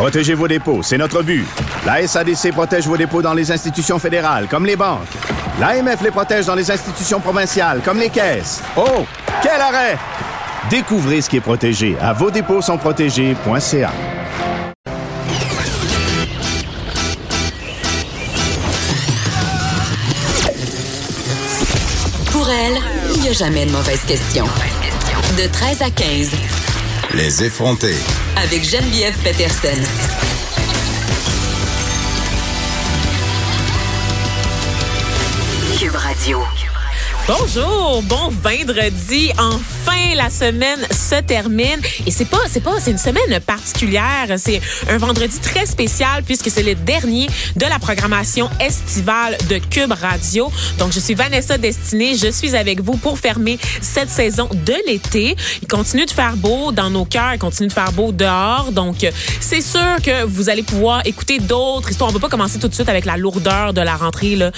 Protégez vos dépôts, c'est notre but. La SADC protège vos dépôts dans les institutions fédérales, comme les banques. L'AMF les protège dans les institutions provinciales, comme les caisses. Oh, quel arrêt! Découvrez ce qui est protégé à vos dépôts sont protégés.ca. Pour elle, il n'y a jamais de mauvaise question. De 13 à 15. Les effronter. Avec Geneviève Peterson. Cube Radio. Bonjour, bon vendredi. Enfin, la semaine se termine et c'est pas, c'est pas, c'est une semaine particulière. C'est un vendredi très spécial puisque c'est le dernier de la programmation estivale de Cube Radio. Donc, je suis Vanessa Destinée. Je suis avec vous pour fermer cette saison de l'été. Il continue de faire beau dans nos cœurs. Il continue de faire beau dehors. Donc, c'est sûr que vous allez pouvoir écouter d'autres histoires. On va pas commencer tout de suite avec la lourdeur de la rentrée là,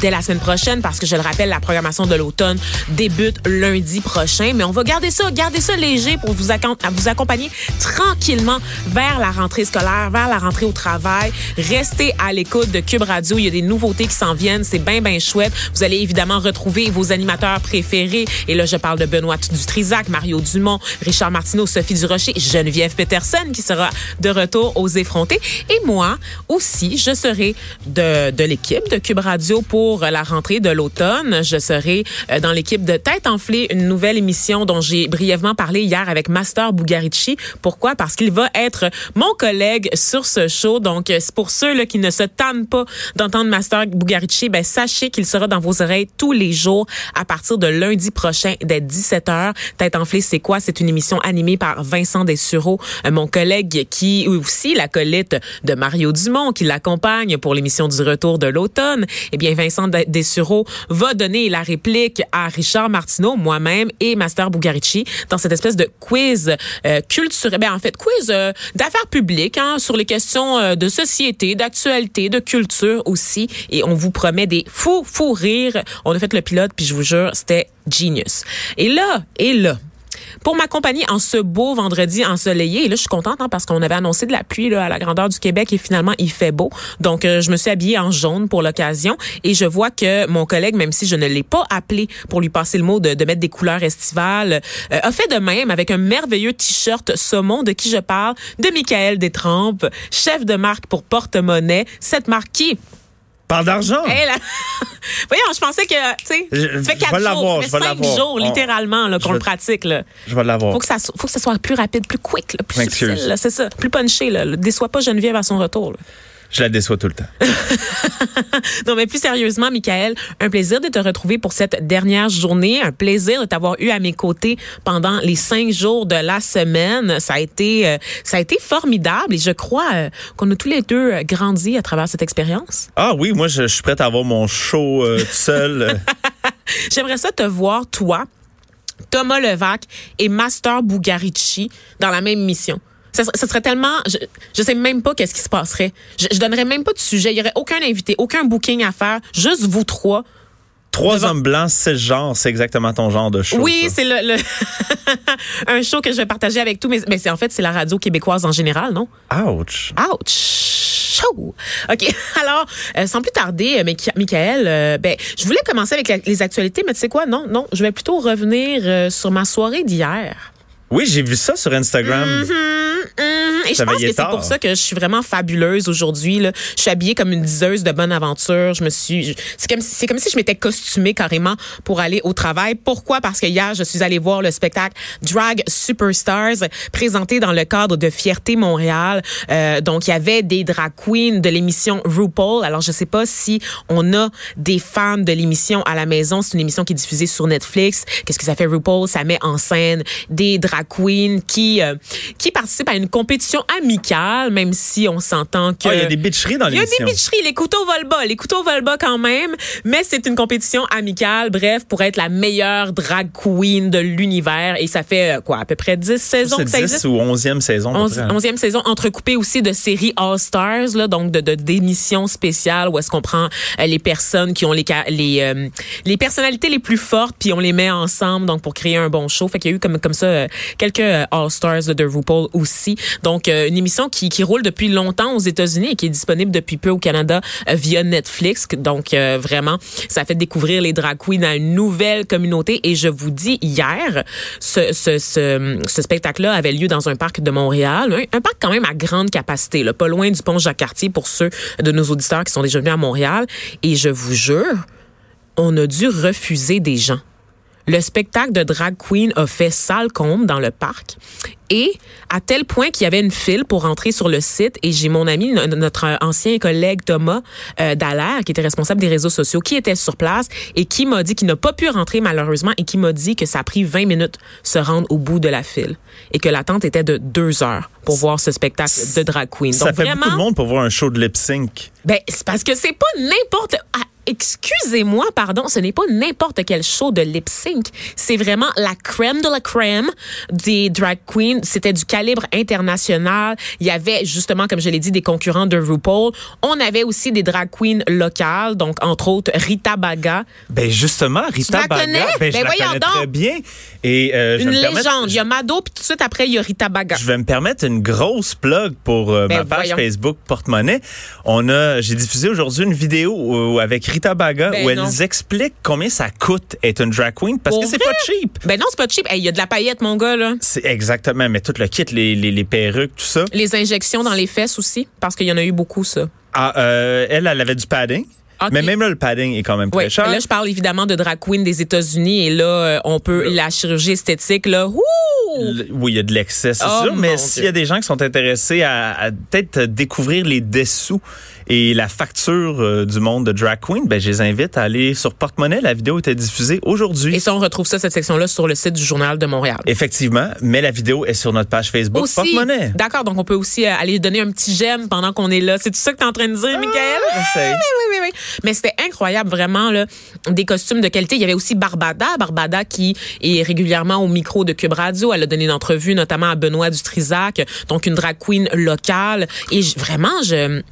dès la semaine prochaine parce que je le rappelle, la programmation l'automne débute lundi prochain. Mais on va garder ça, garder ça léger pour vous, vous accompagner tranquillement vers la rentrée scolaire, vers la rentrée au travail. Restez à l'écoute de Cube Radio. Il y a des nouveautés qui s'en viennent. C'est bien, bien chouette. Vous allez évidemment retrouver vos animateurs préférés. Et là, je parle de Benoît Dutrisac, Mario Dumont, Richard Martineau, Sophie Durocher, Geneviève Peterson qui sera de retour aux effrontés. Et moi aussi, je serai de, de l'équipe de Cube Radio pour la rentrée de l'automne. Je serai euh, dans l'équipe de Tête enflée, une nouvelle émission dont j'ai brièvement parlé hier avec Master Bugarici. Pourquoi? Parce qu'il va être mon collègue sur ce show. Donc, euh, pour ceux là, qui ne se tannent pas d'entendre Master Bugarici, ben, sachez qu'il sera dans vos oreilles tous les jours à partir de lundi prochain dès 17h. Tête enflée, c'est quoi? C'est une émission animée par Vincent Dessureau, euh, mon collègue qui aussi l'acolyte de Mario Dumont qui l'accompagne pour l'émission du retour de l'automne. Eh bien, Vincent Dessureau va donner la réplique à Richard Martineau, moi-même et Master Bugarici dans cette espèce de quiz euh, culturel, ben en fait quiz euh, d'affaires publiques hein, sur les questions euh, de société, d'actualité, de culture aussi. Et on vous promet des fous fous rires. On a fait le pilote puis je vous jure c'était genius. Et là, et là pour m'accompagner en ce beau vendredi ensoleillé. Et là, je suis contente hein, parce qu'on avait annoncé de la pluie là, à la grandeur du Québec et finalement, il fait beau. Donc, euh, je me suis habillée en jaune pour l'occasion et je vois que mon collègue, même si je ne l'ai pas appelé pour lui passer le mot de, mettre des couleurs estivales, euh, a fait de même avec un merveilleux t-shirt saumon de qui je parle, de Michael Détrempe, chef de marque pour porte-monnaie. Cette marque qui Parle d'argent. Voyons, je pensais que, tu sais, tu fais quatre jours, tu fais cinq jours, littéralement, là, qu'on le pratique, là. Je vais l'avoir. Faut que ça, faut que ça soit plus rapide, plus quick, là, plus subtil, c'est ça. Plus punché, là. Déçois pas Geneviève à son retour, là. Je la déçois tout le temps. non, mais plus sérieusement, Michael, un plaisir de te retrouver pour cette dernière journée. Un plaisir de t'avoir eu à mes côtés pendant les cinq jours de la semaine. Ça a été, euh, ça a été formidable et je crois euh, qu'on a tous les deux euh, grandi à travers cette expérience. Ah oui, moi, je, suis prête à avoir mon show seul. J'aimerais ça te voir, toi, Thomas Levac et Master Bugarici dans la même mission. Ça, serait tellement, je, je sais même pas qu'est-ce qui se passerait. Je, je donnerais même pas de sujet. Il y aurait aucun invité, aucun booking à faire. Juste vous trois. Trois hommes blancs, c'est genre, c'est exactement ton genre de show. Oui, c'est le, un show que je vais partager avec tous mes, mais c'est en fait c'est la radio québécoise en général, non? Ouch. Ouch. Show. OK. Alors, euh, sans plus tarder, euh, Michael, euh, ben, je voulais commencer avec les actualités, mais tu sais quoi? Non, non, je vais plutôt revenir sur ma soirée d'hier. Oui, j'ai vu ça sur Instagram. Mm-hmm, mm-hmm. Et je pense que c'est pour ça que je suis vraiment fabuleuse aujourd'hui. Je suis habillée comme une diseuse de bonne aventure. Je me suis, c'est comme, c'est comme si je m'étais costumée carrément pour aller au travail. Pourquoi? Parce que hier, je suis allée voir le spectacle Drag Superstars présenté dans le cadre de Fierté Montréal. Euh, donc, il y avait des drag queens de l'émission RuPaul. Alors, je sais pas si on a des fans de l'émission à la maison. C'est une émission qui est diffusée sur Netflix. Qu'est-ce que ça fait RuPaul? Ça met en scène des drag queen qui euh, qui participe à une compétition amicale, même si on s'entend que il y a des bitcheries dans l'émission. Il y a des bitcheries, les couteaux volent bas, les couteaux volent bas quand même, mais c'est une compétition amicale. Bref, pour être la meilleure drag queen de l'univers et ça fait euh, quoi à peu près 10 saisons que ça 10 ou 11e saison. 11e saison entrecoupée aussi de séries All Stars là, donc de d'émissions spéciales où est-ce qu'on prend euh, les personnes qui ont les les les personnalités les plus fortes puis on les met ensemble donc pour créer un bon show. Fait qu'il y a eu comme comme ça quelques euh, All-Stars de RuPaul aussi. Donc, euh, une émission qui, qui roule depuis longtemps aux États-Unis et qui est disponible depuis peu au Canada euh, via Netflix. Donc, vraiment, ça fait découvrir les drag queens à une nouvelle communauté. Et je vous dis, hier, ce, ce, ce, ce spectacle-là avait lieu dans un parc de Montréal, un, un parc quand même à grande capacité, là, pas loin du pont Jacques-Cartier pour ceux de nos auditeurs qui sont déjà venus à Montréal. Et je vous jure, on a dû refuser des gens. Le spectacle de drag queen a fait sale comble dans le parc et à tel point qu'il y avait une file pour entrer sur le site et j'ai mon ami no- notre ancien collègue Thomas euh, Dallaire qui était responsable des réseaux sociaux qui était sur place et qui m'a dit qu'il n'a pas pu rentrer malheureusement et qui m'a dit que ça a pris 20 minutes se rendre au bout de la file et que l'attente était de deux heures pour voir ce spectacle de drag queen. Ça Donc fait vraiment beaucoup de monde pour voir un show de lip sync. ben, c'est parce que c'est pas n'importe. Excusez-moi, pardon, ce n'est pas n'importe quel show de lip sync. C'est vraiment la crème de la crème des drag queens. C'était du calibre international. Il y avait justement, comme je l'ai dit, des concurrents de RuPaul. On avait aussi des drag queens locales, donc entre autres Rita Baga, Ben justement, Rita Baga, ben, je Ben la voyons connais donc. très bien. Et euh, je une permettre- légende. Il y a Mado, puis tout de suite après, il y a Rita Baga. Je vais me permettre une grosse plug pour euh, Ben, ma page voyons. Facebook Porte-Monnaie. On a, j'ai diffusé aujourd'hui une vidéo où- avec Rita Baga Ben où elle non. nous explique combien ça coûte être une drag queen parce Pour que c'est pas cheap. Ben non, c'est pas cheap. Hey, Il y a de la paillette, mon gars, là. C'est exactement, mais tout le kit, les, les, les perruques, tout ça. Les injections dans les fesses aussi, parce qu'il y en a eu beaucoup, ça. Ah, euh, elle, elle avait du padding. Mais même là, le padding est quand même Oui, très cher. là je parle évidemment de drag queen des États-Unis et là euh, on peut la chirurgie esthétique là, ouh! Le- Oui, il y a de l'excès, c'est Oh, sûr. Mais s'il y a des gens qui sont intéressés à, à peut-être découvrir les dessous et la facture euh, du monde de drag queen, ben, je les invite à aller sur Porte-Monnaie. La vidéo était diffusée aujourd'hui. Et ça on retrouve ça cette section là sur le site du journal de Montréal. Effectivement, mais la vidéo est sur notre page Facebook Porte-Monnaie. d'accord, donc on peut aussi euh, aller donner un petit j'aime pendant qu'on est là. C'est tout ça que tu es en train de dire, Michael? essaye. Oui, oui, oui, oui. Mais c'était incroyable, vraiment, là, des costumes de qualité. Il y avait aussi Barbada, Barbada qui est régulièrement au micro de Cube Radio. Elle a donné une entrevue notamment à Benoît Dutrisac, donc une drag queen locale. Et vraiment, je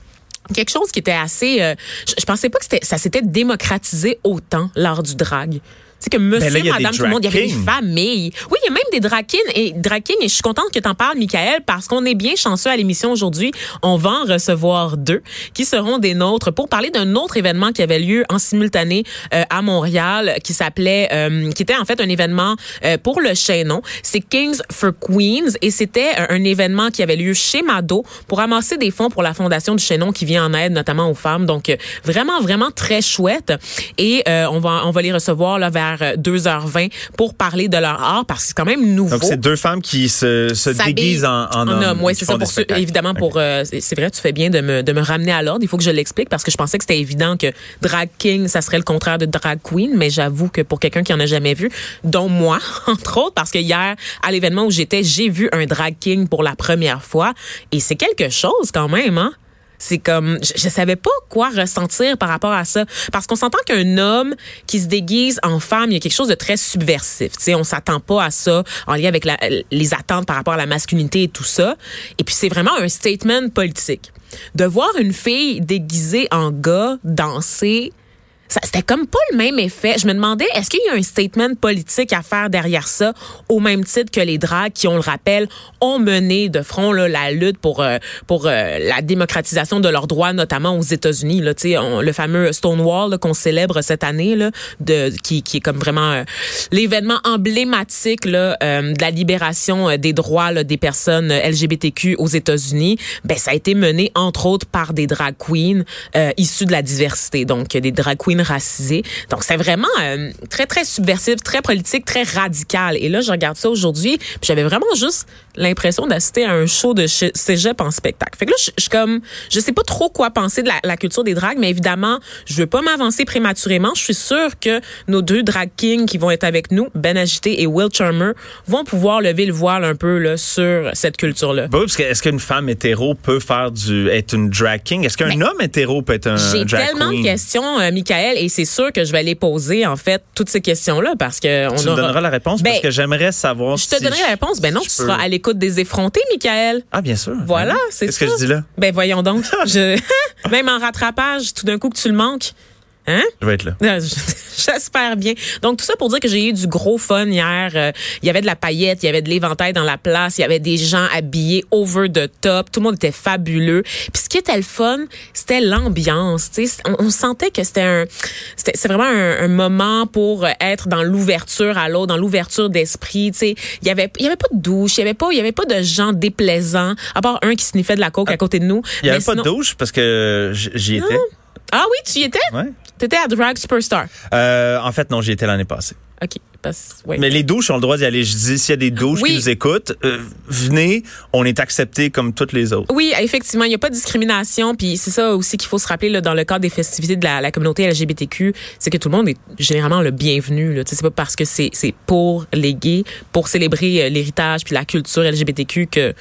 quelque chose qui était assez euh, je, je pensais pas que ça s'était démocratisé autant lors du drag. Tu sais que monsieur, Ben là, des madame, tout le monde, il y avait des familles. Oui, il y a même des drag kings et drag kings, et je suis contente que tu en parles, Michael, parce qu'on est bien chanceux à l'émission aujourd'hui. On va en recevoir deux qui seront des nôtres pour parler d'un autre événement qui avait lieu en simultané euh, à Montréal, qui s'appelait, euh, qui était en fait un événement euh, pour le Chaînon. C'est Kings for Queens et c'était un, un événement qui avait lieu chez Mado pour amasser des fonds pour la fondation du Chaînon qui vient en aide notamment aux femmes. Donc euh, vraiment, vraiment très chouette. Et euh, on va, on va les recevoir là vers euh, 2h20 pour parler de leur art parce que c'est quand même nouveau. Donc, c'est deux femmes qui se, déguisent en, en, homme. Oui, c'est ça. Pour évidemment, pour euh, c'est c'est vrai, tu fais bien de me, de me ramener à l'ordre. Il faut que je l'explique parce que je pensais que c'était évident que drag king, ça serait le contraire de drag queen, mais j'avoue que pour quelqu'un qui en a jamais vu, dont moi, entre autres, parce que hier, à l'événement où j'étais, j'ai vu un drag king pour la première fois et c'est quelque chose quand même, hein? C'est comme, je, je savais pas quoi ressentir par rapport à ça. Parce qu'on s'entend qu'un homme qui se déguise en femme, il y a quelque chose de très subversif. Tu sais, on s'attend pas à ça en lien avec la- les attentes par rapport à la masculinité et tout ça. Et puis c'est vraiment un statement politique. De voir une fille déguisée en gars danser, c'était comme pas le même effet. Je me demandais, est-ce qu'il y a un statement politique à faire derrière ça, au même titre que les drags qui, on le rappelle, ont mené de front là, la lutte pour euh, pour euh, la démocratisation de leurs droits, notamment aux États-Unis. Là, on- le fameux Stonewall qu'on célèbre cette année, là, de qui, qui est comme vraiment euh, l'événement emblématique là, euh, de la libération des droits là, des personnes LGBTQ aux États-Unis. Ben ça a été mené entre autres par des drag queens issus de la diversité, donc des drag queens racisées. Donc c'est vraiment euh, très très subversif, très politique, très radical. Et là je regarde ça aujourd'hui, puis j'avais vraiment juste l'impression d'assister à un show de cégep en spectacle. Fait que là je je suis comme je sais pas trop quoi penser de la, la culture des drags, mais évidemment je veux pas m'avancer prématurément. Je suis sûre que nos deux drag kings qui vont être avec nous, Ben Agité et Will Charmer, vont pouvoir lever le voile un peu là sur cette culture là. Bah oui, parce que est-ce qu'une femme hétéro peut faire du être une drag king? Est-ce qu'un homme hétéro peut être un J'ai drag tellement queen? de questions, euh, Michael, et c'est sûr que je vais les poser, en fait, toutes ces questions-là, parce que on Tu me aura... donneras la réponse Ben, parce que j'aimerais savoir. Je te si donnerai la réponse. Ben non, tu peux- seras à l'écoute des effrontés, Michael. Ah bien sûr. Voilà, c'est Qu'est-ce que je dis là? Ben voyons donc. je... Même en rattrapage, tout d'un coup que tu le manques. Hein? Je vais être là. Euh, J'espère bien. Donc, tout ça pour dire que j'ai eu du gros fun hier. Euh, Il y avait de la paillette, il y avait de l'éventail dans la place, il y avait des gens habillés over the top. Tout le monde était fabuleux. Puis ce qui était le fun, c'était l'ambiance. On, on sentait que c'était un, c'est vraiment un, un moment pour être dans l'ouverture à l'autre, dans l'ouverture d'esprit. Il y avait, il y avait pas de douche, il y avait pas, il y avait pas de gens déplaisants, à part un qui sniffait de la coke à côté de nous. Il n'y avait Mais pas sinon- de douche parce que j'y étais. Ah oui, tu y étais? Ouais. T'étais à Drag Superstar? Euh, en fait, non, j'y étais l'année passée. OK. Parce, ouais. Mais les douches ont le droit d'y aller. Je dis, s'il y a des douches Oui. qui nous écoutent, euh, venez, on est acceptés comme toutes les autres. Oui, effectivement, il n'y a pas de discrimination. Puis c'est ça aussi qu'il faut se rappeler là, dans le cadre des festivités de la, la communauté LGBTQ, c'est que tout le monde est généralement le bienvenu. C'est pas parce que c'est c'est pour les gays, pour célébrer euh, l'héritage puis la culture LGBTQ que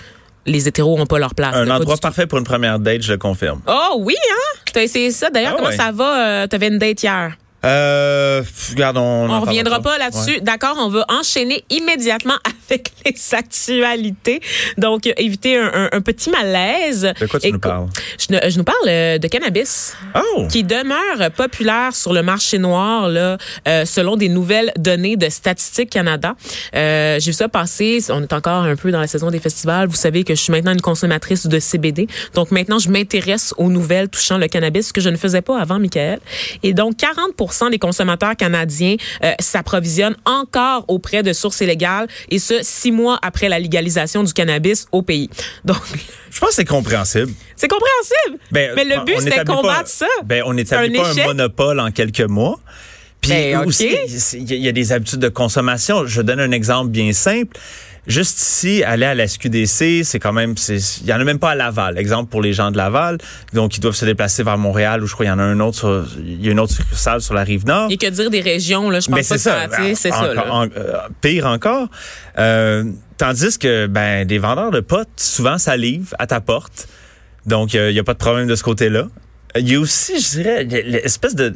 les hétéros ont pas leur place. Un endroit parfait pour une première date, je le confirme. Oh oui, hein? T'as essayé ça? D'ailleurs, Ah comment ouais. ça va? Euh, T'avais une date hier? Euh, regarde, on. On reviendra pas là-dessus. Ouais. D'accord, on va enchaîner immédiatement avec les actualités. Donc, euh, éviter un, un- un petit malaise. De quoi tu nous parles? Je, ne- je nous parle euh, de cannabis Oh! qui demeure populaire sur le marché noir là, euh, selon des nouvelles données de Statistique Canada. Euh, J'ai vu ça passer. On est encore un peu dans la saison des festivals. Vous savez que je suis maintenant une consommatrice de CBD. Donc maintenant, je m'intéresse aux nouvelles touchant le cannabis, ce que je ne faisais pas avant, Michael. Et donc, 40 des consommateurs canadiens euh, s'approvisionnent encore auprès de sources illégales, et ce, six mois après la légalisation du cannabis au pays. Donc, Je pense que c'est compréhensible. c'est compréhensible. Ben, Mais le but, c'était de n'établit pas- combattre ça. Ben, on n'établit un pas un monopole en quelques mois. Puis Ben, aussi, il y a des habitudes de consommation. Je donne un exemple bien simple. Juste ici, aller à la SQDC, c'est quand même, c'est, il y en a même pas à Laval. Exemple pour les gens de Laval, donc ils doivent se déplacer vers Montréal ou je crois il y en a un autre, sur- il y a une autre succursale sur la rive nord. Et que dire des régions, là, je pense Mais pas c'est que ça. sais, c'est ça. là. en- euh, pire encore. Euh, tandis que ben des vendeurs de potes, souvent ça livre à ta porte. Donc il n'y a pas de problème de ce côté-là. Il y a aussi, je dirais, l'espèce de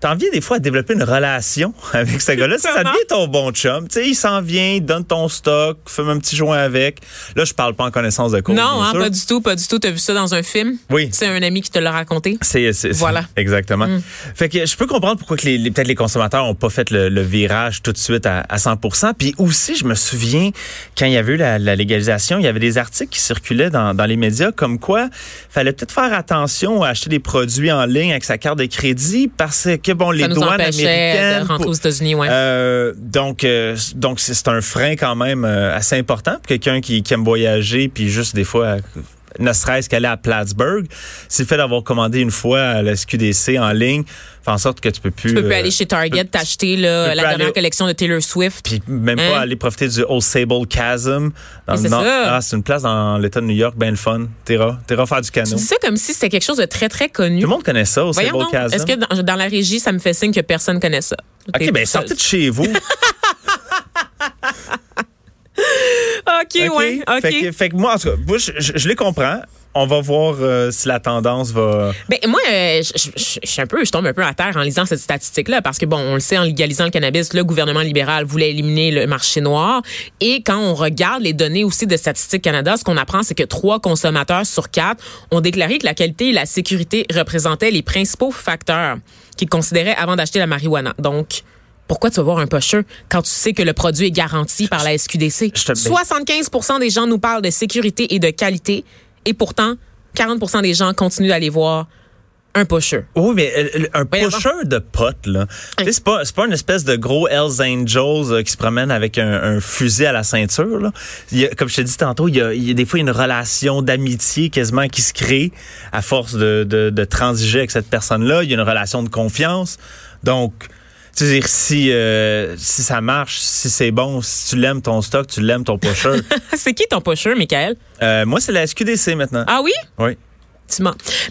T'as envie des fois de développer une relation avec ce gars-là? Ça devient ton bon chum. Tu sais, il s'en vient, il donne ton stock, fume un petit joint avec. Là, je parle pas en connaissance de cause. non, hein, pas du tout, pas du tout. T'as vu ça dans un film? Oui. C'est un ami qui te l'a raconté. C'est, Voilà. Exactement. Fait que je peux comprendre pourquoi que les, les- peut-être les consommateurs ont pas fait le, le virage tout de suite à, à 100 Puis aussi, je me souviens, quand il y avait eu la, la légalisation, il y avait des articles qui circulaient dans, dans les médias comme quoi fallait peut-être faire attention à acheter des produits en ligne avec sa carte de crédit parce que, bon, les douanes américaines... de rentrer aux États-Unis, ouais. euh, donc, euh, donc c'est un frein quand même euh, assez important pour quelqu'un qui, qui aime voyager, puis juste des fois, ne serait-ce qu'aller à Plattsburgh. C'est le fait d'avoir commandé une fois à la SQDC en ligne, fait en sorte que tu peux plus. tu peux plus euh, aller chez Target t'acheter tu la dernière collection de Taylor Swift. Puis même Hein? pas aller profiter du Old Sable Chasm. Dans le nord. ça. Ah, c'est une place dans l'État de New York, bien le fun. T'iras, t'iras faire du Tu canot. dis ça comme si c'était quelque chose de très, très connu. Tout le monde connaît ça, Old Voyons Sable Chasm. est-ce que dans, dans la régie, ça me fait signe que personne connaît ça? OK, ben tout seul. sortez de chez vous. OK, ouais, OK? Fait, que, fait que moi, en tout cas, moi, je, je- je les comprends. On va voir euh, si la tendance va. Ben moi, euh, je, je- je- je suis un peu, je tombe un peu à terre en lisant cette statistique-là parce que bon, on le sait, en légalisant le cannabis, le gouvernement libéral voulait éliminer le marché noir. Et quand on regarde les données aussi de Statistique Canada, ce qu'on apprend, c'est que trois consommateurs sur quatre ont déclaré que la qualité et la sécurité représentaient les principaux facteurs qu'ils considéraient avant d'acheter la marijuana. Donc pourquoi tu vas voir un pocheux quand tu sais que le produit est garanti par la SQDC? Je te- ben- 75% des gens nous parlent de sécurité et de qualité, et pourtant, 40% des gens continuent d'aller voir un pocheux. Oui, mais euh, un pusher de potes, là. C'est pas, pas une espèce de gros Hells Angels euh, qui se promène avec un, un fusil à la ceinture, là. Il y a, comme je t'ai dit tantôt, il y, a, il y a des fois une relation d'amitié quasiment qui se crée à force de, de, de transiger avec cette personne-là. Il y a une relation de confiance. Donc, tu veux dire, si, euh, si ça marche, si c'est bon, si tu l'aimes ton stock, tu l'aimes ton pusher. c'est qui ton pocheux, Michael? euh, moi, c'est la SQDC maintenant. Ah oui? Oui.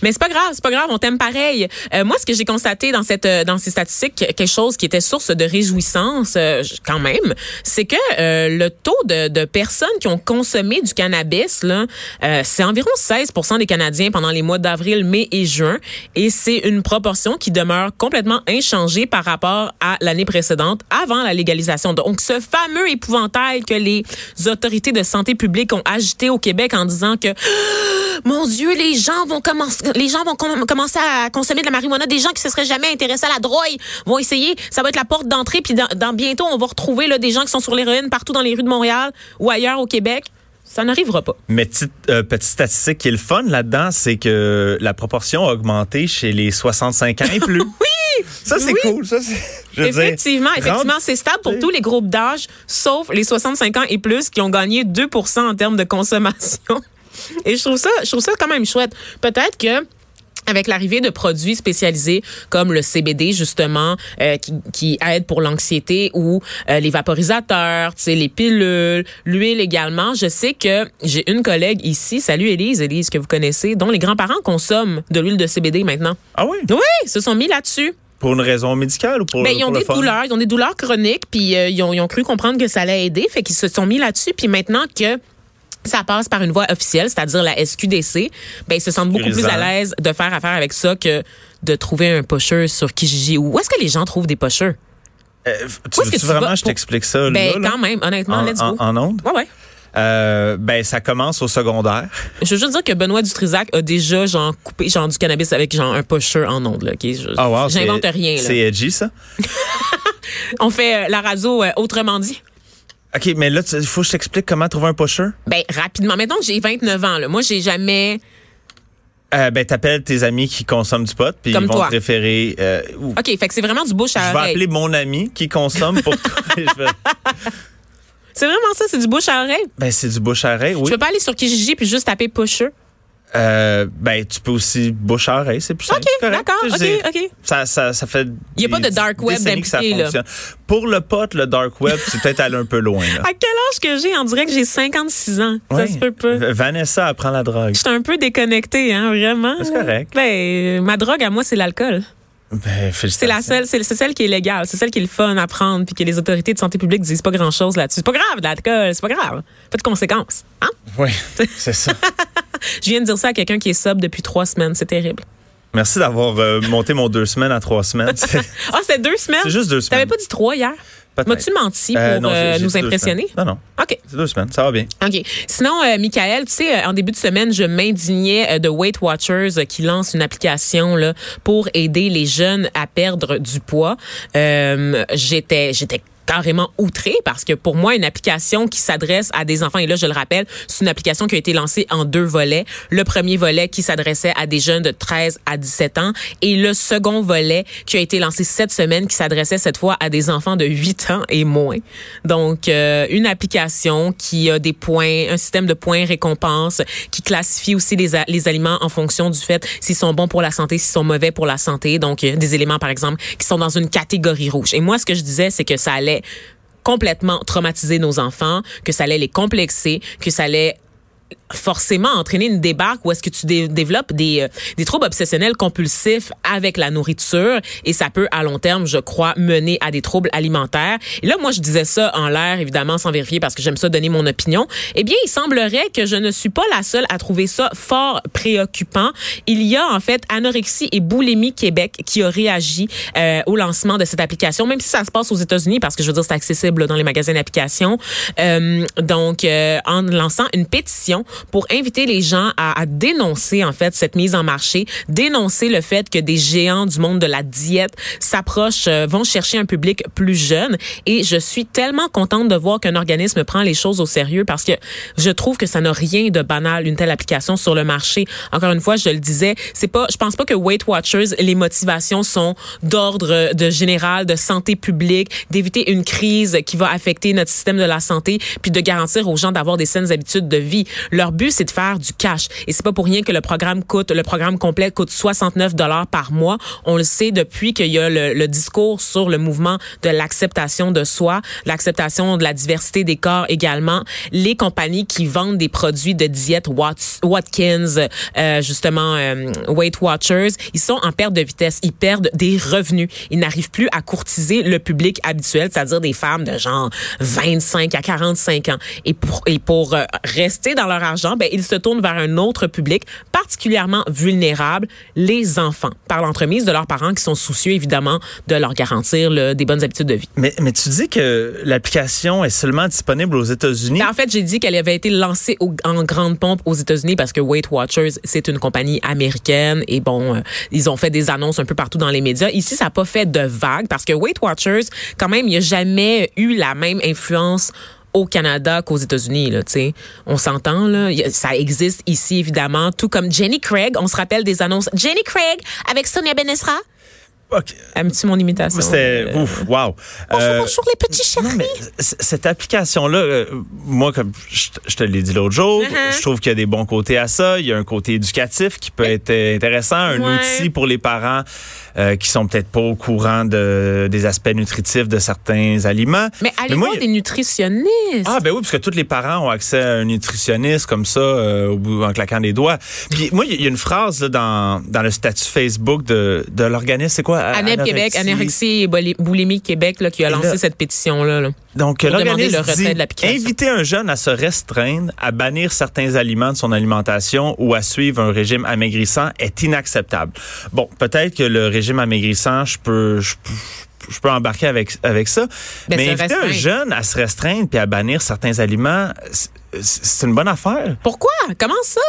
Mais c'est pas grave, c'est pas grave, on t'aime pareil. Euh, moi, ce que j'ai constaté dans cette euh, dans ces statistiques, quelque chose qui était source de réjouissance euh, quand même, c'est que euh, le taux de, de personnes qui ont consommé du cannabis, là, euh, c'est environ 16 des Canadiens pendant les mois d'avril, mai et juin, et c'est une proportion qui demeure complètement inchangée par rapport à l'année précédente, avant la légalisation. Donc, ce fameux épouvantail que les autorités de santé publique ont agité au Québec en disant que mon Dieu, les gens vont commencer, les gens vont com- commencer à consommer de la marijuana. Des gens qui se seraient jamais intéressés à la drogue vont essayer. Ça va être la porte d'entrée. Puis dans, dans bientôt, on va retrouver là, des gens qui sont sur l'héroïne partout dans les rues de Montréal ou ailleurs au Québec. Ça n'arrivera pas. Mais petite, euh, petite statistique qui est le fun là-dedans, c'est que la proportion a augmenté chez les 65 ans et plus. oui! Ça, c'est Oui. cool. Ça, je dire, Effectivement, effectivement, c'est stable pour tous les groupes d'âge, sauf les 65 ans et plus qui ont gagné 2% en termes de consommation. Et je trouve ça, je trouve ça quand même chouette. Peut-être que avec l'arrivée de produits spécialisés comme le CBD justement euh, qui, qui aide pour l'anxiété ou euh, les vaporisateurs, tu sais les pilules, l'huile également. Je sais que j'ai une collègue ici, salut Élise, Élise que vous connaissez, dont les grands-parents consomment de l'huile de CBD maintenant. Ah oui? Oui, ils se sont mis là-dessus. Pour une raison médicale ou pour, Ben, ils ont pour des douleurs, ils ont des douleurs chroniques, puis euh, ils, ont, ils ont cru comprendre que ça allait aider, fait qu'ils se sont mis là-dessus, puis maintenant que ça passe par une voie officielle, c'est-à-dire la SQDC, ben ils se sentent beaucoup plus à l'aise de faire affaire avec ça que de trouver un pusher sur Kijiji. Où est-ce que les gens trouvent des pushers? Euh, tu veux vraiment vas je t'explique ça? Ben là, quand même, honnêtement, en, let's en, go. en ondes? Ouais, ouais. Euh, ben, ça commence au secondaire. Je veux juste dire que Benoît Dutrisac a déjà genre coupé genre du cannabis avec genre un pusher en ondes. Là, ok? Je- Ah, wow, J'invente rien. C'est edgy, ça? On fait euh, la radio autrement dit. OK, mais là, il faut que je t'explique comment trouver un pusher? Ben rapidement. Maintenant que j'ai 29 ans, là, moi j'ai jamais Euh, ben, t'appelles tes amis qui consomment du pot, puis ils vont toi. te référer. euh, OK, fait que c'est vraiment du bouche à je vais oreille. appeler mon ami qui consomme pour toi. Vais- C'est vraiment ça, c'est du bouche à oreille? Ben, c'est du bouche à oreille, oui. Je peux pas aller sur Kijiji puis juste taper pusher. Euh, ben, tu peux aussi bouche à oreille, c'est plus simple. OK, d'accord, OK, OK. Ça, ça, ça fait. Il y a pas de dark web d'impliqué, là. Pour le pot, le dark web, c'est peut-être aller un peu loin. Là. À quel âge que j'ai? On dirait que j'ai 56 ans. Ça se peut pas. Vanessa apprend la drogue. Je suis un peu déconnectée, hein, vraiment. C'est correct. Ben, ma drogue à moi, c'est l'alcool. Ben, C'est la seule, c'est celle qui est légale, c'est celle qui est le fun à prendre, puis que les autorités de santé publique disent pas grand chose là-dessus. C'est pas grave, de l'alcool, c'est pas grave. Pas de conséquences. Hein? Oui, c'est ça. Je viens de dire ça à quelqu'un qui est sobre depuis trois semaines. C'est terrible. Merci d'avoir euh, monté mon deux semaines à trois semaines. Ah, c'était deux semaines? c'est juste deux T'avais semaines. pas dit trois hier? M'as-tu menti pour Euh, non, j'ai- euh, nous impressionner? semaines. Non, non. OK. C'est deux semaines. Ça va bien. OK. Sinon, euh, Michael, tu sais, euh, en début de semaine, je m'indignais de Weight Watchers qui lance une application là, pour aider les jeunes à perdre du poids. J'étais, j'étais carrément outré parce que pour moi une application qui s'adresse à des enfants et là je le rappelle c'est une application qui a été lancée en deux volets. Le premier volet qui s'adressait à des jeunes de 13 à 17 ans et le second volet qui a été lancé cette semaine qui s'adressait cette fois à des enfants de 8 ans et moins. Donc euh, une application qui a des points un système de points récompenses qui classifie aussi les, les aliments en fonction du fait s'ils sont bons pour la santé s'ils sont mauvais pour la santé. Donc des éléments par exemple qui sont dans une catégorie rouge. Et moi ce que je disais c'est que ça allait complètement traumatiser nos enfants, que ça allait les complexer, que ça allait forcément entraîner une débarque où est-ce que tu dé- développes des, euh, des troubles obsessionnels compulsifs avec la nourriture et ça peut à long terme, je crois, mener à des troubles alimentaires. Et là, moi, je disais ça en l'air, évidemment, sans vérifier parce que j'aime ça donner mon opinion. Eh bien, il semblerait que je ne suis pas la seule à trouver ça fort préoccupant. Il y a en fait Anorexie et Boulimie Québec qui a réagi euh, au lancement de cette application, même si ça se passe aux États-Unis parce que je veux dire c'est accessible dans les magasins d'applications. Euh, donc, euh, en lançant une pétition pour inviter les gens à, à dénoncer en fait cette mise en marché, dénoncer le fait que des géants du monde de la diète s'approchent, euh, vont chercher un public plus jeune. Et je suis tellement contente de voir qu'un organisme prend les choses au sérieux parce que je trouve que ça n'a rien de banal une telle application sur le marché. Encore une fois, je le disais, c'est pas, je pense pas que Weight Watchers les motivations sont d'ordre de général de santé publique, d'éviter une crise qui va affecter notre système de la santé, puis de garantir aux gens d'avoir des saines habitudes de vie. Leur but c'est de faire du cash et c'est pas pour rien que le programme coûte, le programme complet coûte 69 dollars par mois. On le sait depuis qu'il y a le, discours sur le mouvement de l'acceptation de soi, l'acceptation de la diversité des corps également. Les compagnies qui vendent des produits de diète Watkins, euh, justement euh, Weight Watchers, ils sont en perte de vitesse, ils perdent des revenus, ils n'arrivent plus à courtiser le public habituel, c'est-à-dire des femmes de genre 25 à 45 ans. Et pour et pour euh, rester dans leur leur ben, ils se tournent vers un autre public particulièrement vulnérable, les enfants, par l'entremise de leurs parents qui sont soucieux, évidemment, de leur garantir le, des bonnes habitudes de vie. Mais, mais tu dis que l'application est seulement disponible aux États-Unis? Ben, en fait, j'ai dit qu'elle avait été lancée au- en grande pompe aux États-Unis parce que Weight Watchers, c'est une compagnie américaine et bon, euh, ils ont fait des annonces un peu partout dans les médias. Ici, ça n'a pas fait de vague parce que Weight Watchers, quand même, il n'y a jamais eu la même influence au Canada qu'aux États-Unis là, tu sais. On s'entend là, ça existe ici évidemment, tout comme Jenny Craig, on se rappelle des annonces Jenny Craig avec Sonia Benesra. OK. Aimes-tu mon imitation C'était Euh, ouf, wow. Bonjour, Euh, bonjour les petits chéris. Mais cette application-là, euh, moi, comme je te- je te l'ai dit l'autre jour, Uh-huh. je trouve qu'il y a des bons côtés à ça. Il y a un côté éducatif qui peut être euh, intéressant, un Ouais. outil pour les parents euh, qui sont peut-être pas au courant de, des aspects nutritifs de certains aliments. Mais allez moi, voir des nutritionnistes. Ah ben oui, parce que tous les parents ont accès à un nutritionniste comme ça euh, au bout en claquant des doigts. Puis moi, il y a une phrase là, dans, dans le statut Facebook de, de l'organisme, c'est quoi? ANEB Québec, Anorexie et Boulimie Québec, là, qui a lancé là- cette pétition-là. là. Donc, Pour demander l'organisme le retrait dit, de l'application. inviter un jeune à se restreindre, à bannir certains aliments de son alimentation ou à suivre un régime amaigrissant est inacceptable. Bon, peut-être que le régime amaigrissant, je peux, je, peux- je peux embarquer avec, avec ça. Ben, mais inviter un jeune à se restreindre puis à bannir certains aliments, c'est une bonne affaire. Pourquoi? Comment ça?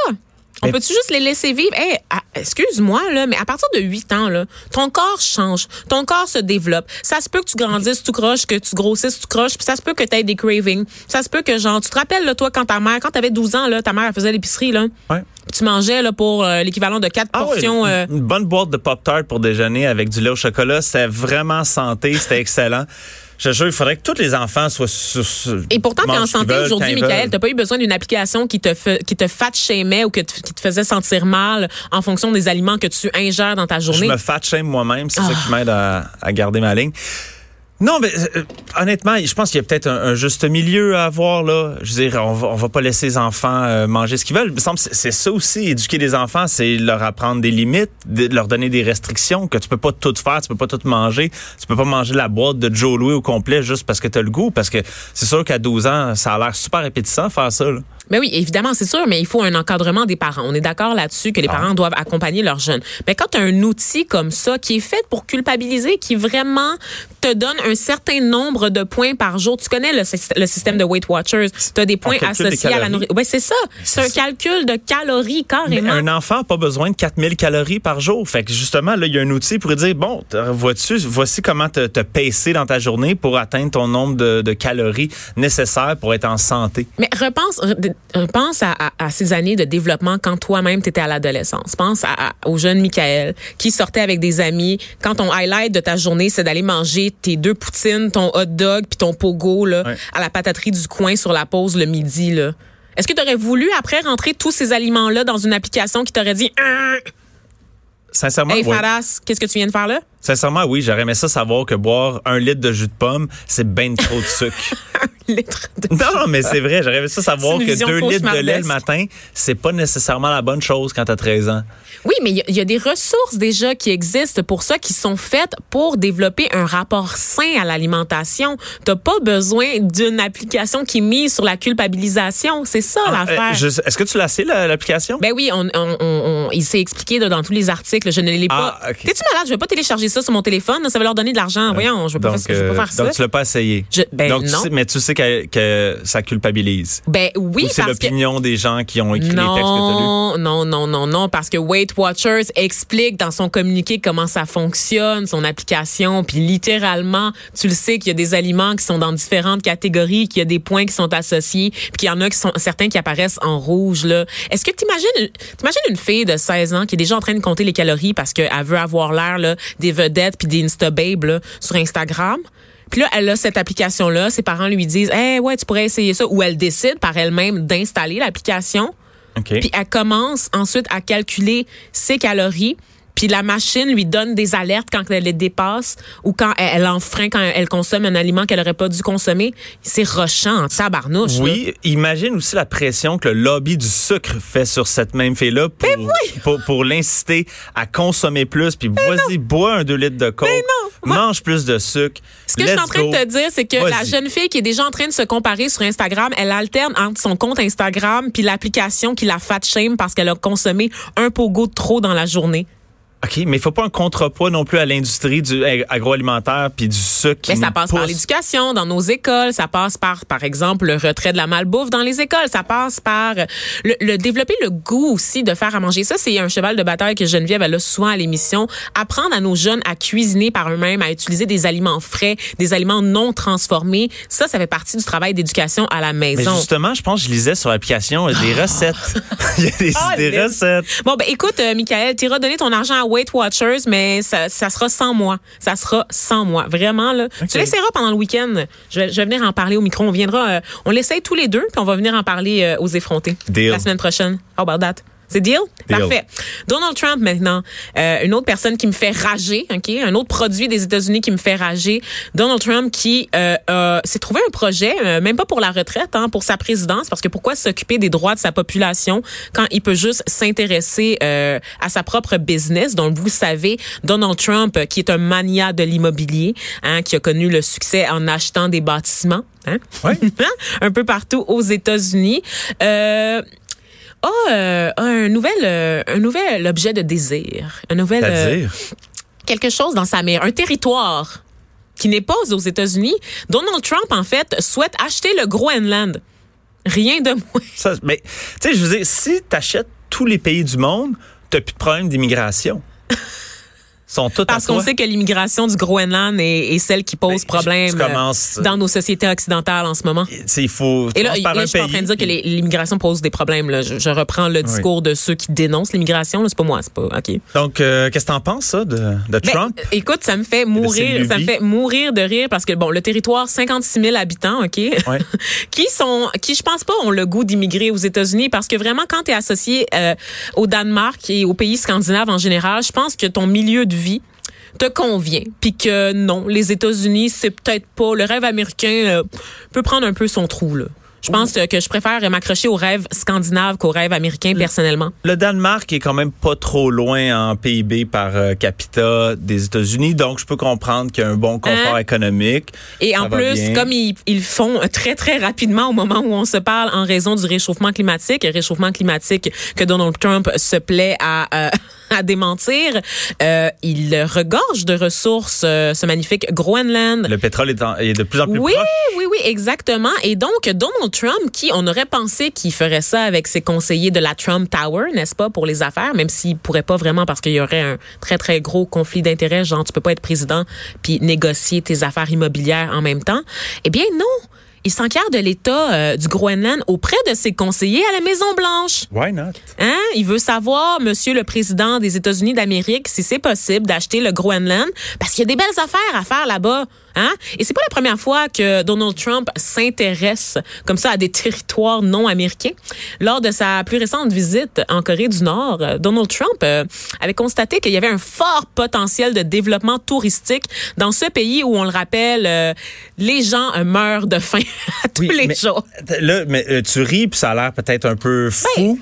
On peut-tu juste les laisser vivre? Hey, excuse-moi, là, mais à partir de 8 ans, là, ton corps change. Ton corps se développe. Ça se peut que tu grandisses tout croche, que tu grossisses tout croche, puis ça se peut que tu aies des cravings. Ça se peut que, genre, tu te rappelles, là, toi, quand ta mère, quand t'avais 12 ans, là, ta mère, elle faisait l'épicerie, là. Ouais. Tu mangeais, là, pour euh, l'équivalent de 4 Ah portions. euh, une, une bonne boîte de Pop-Tart pour déjeuner avec du lait au chocolat, c'était vraiment santé, c'était excellent. Je jure, il faudrait que tous les enfants soient sur. sur- Et pourtant, tu es en santé aujourd'hui, Michael. Tu pas eu besoin d'une application qui te, fait, qui te fat shamait ou que qui te faisait sentir mal en fonction des aliments que tu ingères dans ta Je journée? me fat shame moi-même, c'est ça Ah. qui m'aide à, à garder ma ligne. Non, mais euh, honnêtement, je pense qu'il y a peut-être un, juste milieu à avoir là. Je veux dire, on va, va pas laisser les enfants euh, manger ce qu'ils veulent. Il me semble c'est ça aussi, éduquer les enfants, c'est leur apprendre des limites, leur donner des restrictions, que tu peux pas tout faire, tu peux pas tout manger, tu peux pas manger la boîte de Joe Louis au complet juste parce que tu le goût, parce que c'est sûr qu'à 12 ans, ça a l'air super répétissant faire ça. Là. Ben oui, évidemment, c'est sûr, mais il faut un encadrement des parents. On est d'accord là-dessus que les Ah. parents doivent accompagner leurs jeunes. Mais quand tu as un outil comme ça qui est fait pour culpabiliser, qui vraiment te donne un certain nombre de points par jour, tu connais le, syst- le système de Weight Watchers, tu as des points des associés à la calories. nourriture. Ouais, c'est ça. C'est un ça. calcul de calories Mais carrément. un enfant n'a pas besoin de 4000 calories par jour. Fait que justement, là, il y a un outil pour dire, bon, vois-tu, voici comment te, te pacer dans ta journée pour atteindre ton nombre de, de calories nécessaires pour être en santé. Mais repense, re- repense à, à- à ces années de développement quand toi-même tu étais à l'adolescence. Pense à, au jeune Michael qui sortait avec des amis. Quand ton highlight de ta journée, c'est d'aller manger tes deux poutines, ton hot dog puis ton pogo là, Ouais. à la pataterie du coin sur la pause le midi. là. Est-ce que tu aurais voulu après rentrer tous ces aliments-là dans une application qui t'aurait dit Hein, Sincèrement, Hey. Faras, qu'est-ce que tu viens de faire là? Sincèrement, oui, j'aurais aimé ça savoir que boire un litre de jus de pomme, c'est ben trop de sucre. Litre de- non, mais c'est vrai, j'aurais aimé ça savoir que deux litres de lait le matin, c'est pas nécessairement la bonne chose quand t'as 13 ans. Oui, mais il y a- il y, a des ressources déjà qui existent pour ça, qui sont faites pour développer un rapport sain à l'alimentation. T'as pas besoin d'une application qui mise sur la culpabilisation. C'est ça Euh, l'affaire. Est-ce que tu l'as la- l'application? Ben oui, on, on- on- il s'est expliqué dans tous les articles. Je ne l'ai pas. Ah. T'es-tu malade? Je vais pas télécharger ça sur mon téléphone. Ça va leur donner de l'argent. Voyons, je vais pas, donc, faire, je vais pas euh, faire ça. donc tu l'as pas essayé. Je- ben donc, tu non. sais- mais tu sais que, que ça culpabilise. Ben oui, Ou c'est que l'opinion des gens qui ont écrit les textes que tu as lus? Non, non, non, non, non, parce que Weight Watchers explique dans son communiqué comment ça fonctionne, son application, puis littéralement, tu le sais qu'il y a des aliments qui sont dans différentes catégories, qu'il y a des points qui sont associés, puis qu'il y en a qui sont certains qui apparaissent en rouge là. Est-ce que t'imagines t'imagines une fille de 16 ans qui est déjà en train de compter les calories parce qu'elle veut avoir l'air là des vedettes puis des Insta babes là, sur Instagram? Puis là, elle a cette application-là. Ses parents lui disent, eh ouais, tu pourrais essayer ça. Ou elle décide par elle-même d'installer l'application. Puis elle commence ensuite à calculer ses calories. Puis la machine lui donne des alertes quand elle les dépasse ou quand elle, elle enfreint, quand elle consomme un aliment qu'elle aurait pas dû consommer. C'est rochant tabarnouche. là. Oui, imagine aussi la pression que le lobby du sucre fait sur cette même fille-là pour, pour, pour l'inciter à consommer plus. Puis vas-y, bois un 2 litres de coke. mange plus de sucre. Ce que je suis en train de te dire, c'est que la jeune fille qui est déjà en train de se comparer sur Instagram, elle alterne entre son compte Instagram puis l'application qui la fat shame parce qu'elle a consommé un pogo de trop dans la journée. OK, mais il faut pas un contrepoids non plus à l'industrie du ag- agroalimentaire puis du sucre. qui Mais ça passe par l'éducation dans nos écoles, ça passe par, par exemple, le retrait de la malbouffe dans les écoles, ça passe par le, le développer le goût aussi de faire à manger. Ça, c'est un cheval de bataille que Geneviève elle a souvent à l'émission. Apprendre à nos jeunes à cuisiner par eux-mêmes, à utiliser des aliments frais, des aliments non transformés. Ça, ça fait partie du travail d'éducation à la Mais maison. justement, je pense que je lisais sur l'application des recettes. Il y a des, Ah, des Lynn. recettes. Bon, ben écoute, euh, Michael, tu donner ton argent à Weight Watchers, mais ça, ça sera sans moi. Ça sera sans moi. Vraiment, là. Tu l'essaieras pendant le week-end. Je vais, je vais venir en parler au micro. On viendra, euh, on l'essaye tous les deux, puis on va venir en parler euh, aux effrontés. Deal. La semaine prochaine. How about that? C'est deal? Deal. Parfait. Donald Trump maintenant, euh, une autre personne qui me fait rager, ok, un autre produit des États-Unis qui me fait rager. Donald Trump qui euh, euh, s'est trouvé un projet, euh, même pas pour la retraite, hein, pour sa présidence, parce que pourquoi s'occuper des droits de sa population quand il peut juste s'intéresser euh, à sa propre business? Donc vous savez, Donald Trump, euh, qui est un mania de l'immobilier, hein, qui a connu le succès en achetant des bâtiments. Hein? Ouais. un peu partout aux États-Unis. Euh, a euh, a un nouvel euh, un nouvel objet de désir, un nouvel euh, quelque chose dans sa mère, un territoire qui n'est pas aux États-Unis. Donald Trump en fait souhaite acheter le Groenland. Rien de moins. Ça, mais, tu sais, je veux dire, si tu achètes tous les pays du monde, tu plus de problème d'immigration. Sont Parce qu'on sait que l'immigration du Groenland est, est celle qui pose Ben, problème tu commences- euh, dans nos sociétés occidentales en ce moment. Il faut. Et là, là, un je suis en train de dire que l'immigration pose des problèmes. Là. Je, je reprends le discours de ceux qui dénoncent l'immigration. là. C'est pas moi, c'est pas OK. Donc, euh, qu'est-ce que t'en penses, ça, de, de Ben, Trump? euh, écoute, ça me fait mourir, ça me fait mourir de rire parce que bon, le territoire 56 000 habitants, ok, Ouais. qui sont, qui je pense pas ont le goût d'immigrer aux États-Unis parce que vraiment quand tu es associé euh, au Danemark et aux pays scandinaves en général, je pense que ton milieu de vie te convient, puis que non, les États-Unis c'est peut-être pas le rêve américain euh, peut prendre un peu son trou là. Je pense que je préfère m'accrocher au rêve scandinave qu'au rêve américain personnellement. Le Danemark est quand même pas trop loin en PIB par euh, capita des États-Unis, donc je peux comprendre qu'il y a un bon confort Hein? économique. Et Ça en plus, comme ils, font très, très rapidement au moment où on se parle en raison du réchauffement climatique, réchauffement climatique que Donald Trump se plaît à, euh, à démentir, euh, il regorge de ressources, euh, ce magnifique Groenland. Le pétrole est, en- est de plus en plus Oui, proche. oui, oui, exactement. Et donc, Donald Trump, qui, on aurait pensé qu'il ferait ça avec ses conseillers de la Trump Tower, n'est-ce pas, pour les affaires, même s'il pourrait pas vraiment parce qu'il y aurait un très, très gros conflit d'intérêts, genre, tu peux pas être président puis négocier tes affaires immobilières en même temps. Eh bien, non. Il s'enquiert de l'État euh, du Groenland auprès de ses conseillers à la Maison-Blanche. Why not? Hein? Il veut savoir, Monsieur le Président des États-Unis d'Amérique, si c'est possible d'acheter le Groenland, parce qu'il y a des belles affaires à faire là-bas. Hein? Et c'est pas la première fois que Donald Trump s'intéresse comme ça à des territoires non américains. Lors de sa plus récente visite en Corée du Nord, Donald Trump euh, avait constaté qu'il y avait un fort potentiel de développement touristique dans ce pays où, on le rappelle, euh, les gens euh, meurent de faim à tous Oui, les mais- jours. Là, mais tu ris, puis ça a l'air peut-être un peu fou.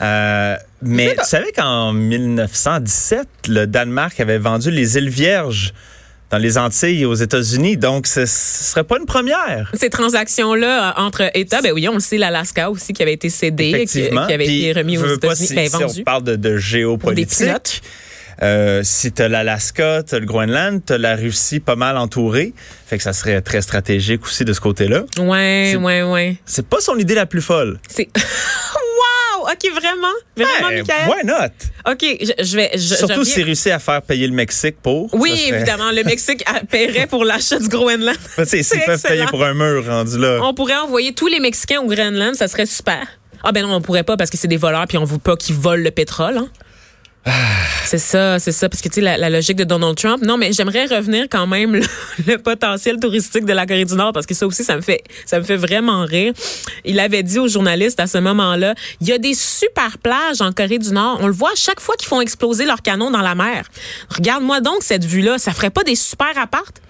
Euh, mais tu savais qu'en 1917, le Danemark avait vendu les îles Vierges dans les Antilles aux États-Unis. Donc, ce, ce serait pas une première. Ces transactions-là euh, entre États, ben oui, on le sait, l'Alaska aussi qui avait été cédé, qui, qui avait Puis, été remis aux États-Unis, si, ben, si vendu. on parle de, de géopolitique, euh, si tu as l'Alaska, tu le Groenland, tu as la Russie pas mal entourée. Fait que ça serait très stratégique aussi de ce côté-là. Ouais, ouais, ouais. C'est pas son idée la plus folle. C'est wow, ok, vraiment, vraiment, Ben, Michael? why not? Ok, je, je vais, je, Surtout s'il réussit à faire payer le Mexique pour. Oui, serait- évidemment, le Mexique paierait pour l'achat du Groenland. Sais, S'ils C'est peuvent payer pour un mur rendu là. On pourrait envoyer tous les Mexicains au Groenland, ça serait super. Ah ben non, on pourrait pas parce que c'est des voleurs puis on veut pas qu'ils volent le pétrole. Hein. C'est ça, c'est ça, parce que tu sais la, la logique de Donald Trump. Non, mais j'aimerais revenir quand même le, le potentiel touristique de la Corée du Nord parce que ça aussi ça me fait ça me fait vraiment rire. Il avait dit aux journalistes à ce moment-là, il y a des super plages en Corée du Nord. On le voit à chaque fois qu'ils font exploser leurs canons dans la mer. Regarde-moi donc cette vue-là, ça ferait pas des super appartes?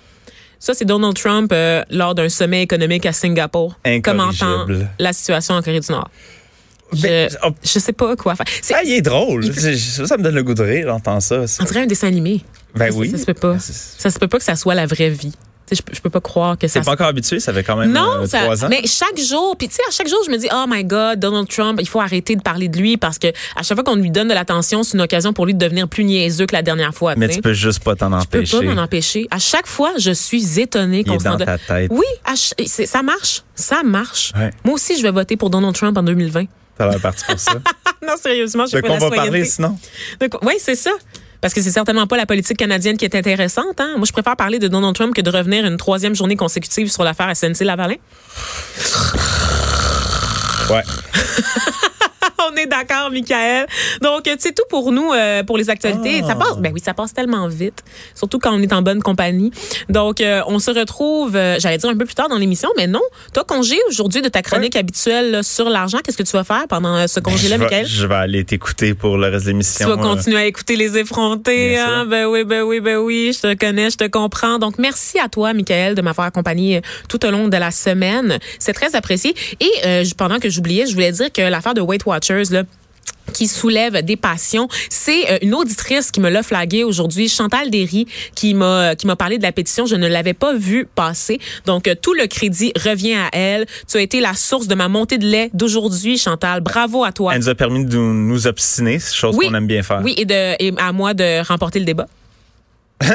Ça, c'est Donald Trump euh, lors d'un sommet économique à Singapour, commentant la situation en Corée du Nord? Je, Ben, oh. je sais pas quoi faire. C'est- Ah, il est drôle. Il Ça, me donne le goût de rire, j'entends ça. ça. On dirait un dessin animé. Ben ça, oui. Ça, se peut pas. Ben, Ça se peut pas que ça soit la vraie vie. Je, je peux pas croire que ça T'es pas encore habitué, ça fait quand même non, euh, ça- trois ans. mais chaque jour, puis tu sais, à chaque jour, je me dis, oh my God, Donald Trump, il faut arrêter de parler de lui parce que à chaque fois qu'on lui donne de l'attention, c'est une occasion pour lui de devenir plus niaiseux que la dernière fois. Mais tu peux juste pas t'en Je peux empêcher. pas m'en empêcher. À chaque fois, je suis étonnée qu'on dans ta tête. Oui, à ça marche. Ça marche. Ouais. Moi aussi, je vais voter pour Donald Trump en 2020. T'as l'air parti pour ça. non, sérieusement, je quoi pas on va parler sinon? Oui, c'est ça. Parce que c'est certainement pas la politique canadienne qui est intéressante. Hein? Moi, je préfère parler de Donald Trump que de revenir une troisième journée consécutive sur l'affaire SNC-Lavalin. Ouais. On est d'accord, Michael. Donc, euh, c'est tout pour nous, euh, pour les actualités. Ah. Ça passe, ben oui, ça passe tellement vite, surtout quand on est en bonne compagnie. Donc, euh, on se retrouve, euh, j'allais dire un peu plus tard dans l'émission, mais non. Toi, congé aujourd'hui de ta chronique habituelle là, sur l'argent. Qu'est-ce que tu vas faire pendant ce congé-là, je, vais, Michael? je vais aller t'écouter pour le reste de Tu l'émission. vas euh, continuer à écouter les effrontés, hein? Ben oui, ben oui, ben oui. Je te connais, je te comprends. Donc, merci à toi, Michael, de m'avoir accompagné tout au long de la semaine. C'est très apprécié. Et pendant que j'oubliais, je voulais dire que l'affaire de Weight Watchers, là, qui soulève des passions. C'est euh, une auditrice qui me l'a flagué aujourd'hui, Chantal Derry, qui m'a qui m'a parlé de la pétition. Je ne l'avais pas vue passer. Donc euh, tout le crédit revient à elle. Tu as été la source de ma montée de lait d'aujourd'hui, Chantal. Bravo à toi. Elle nous a permis de nous obstiner, chose Oui. qu'on aime bien faire. Oui, et de et à moi de remporter le débat.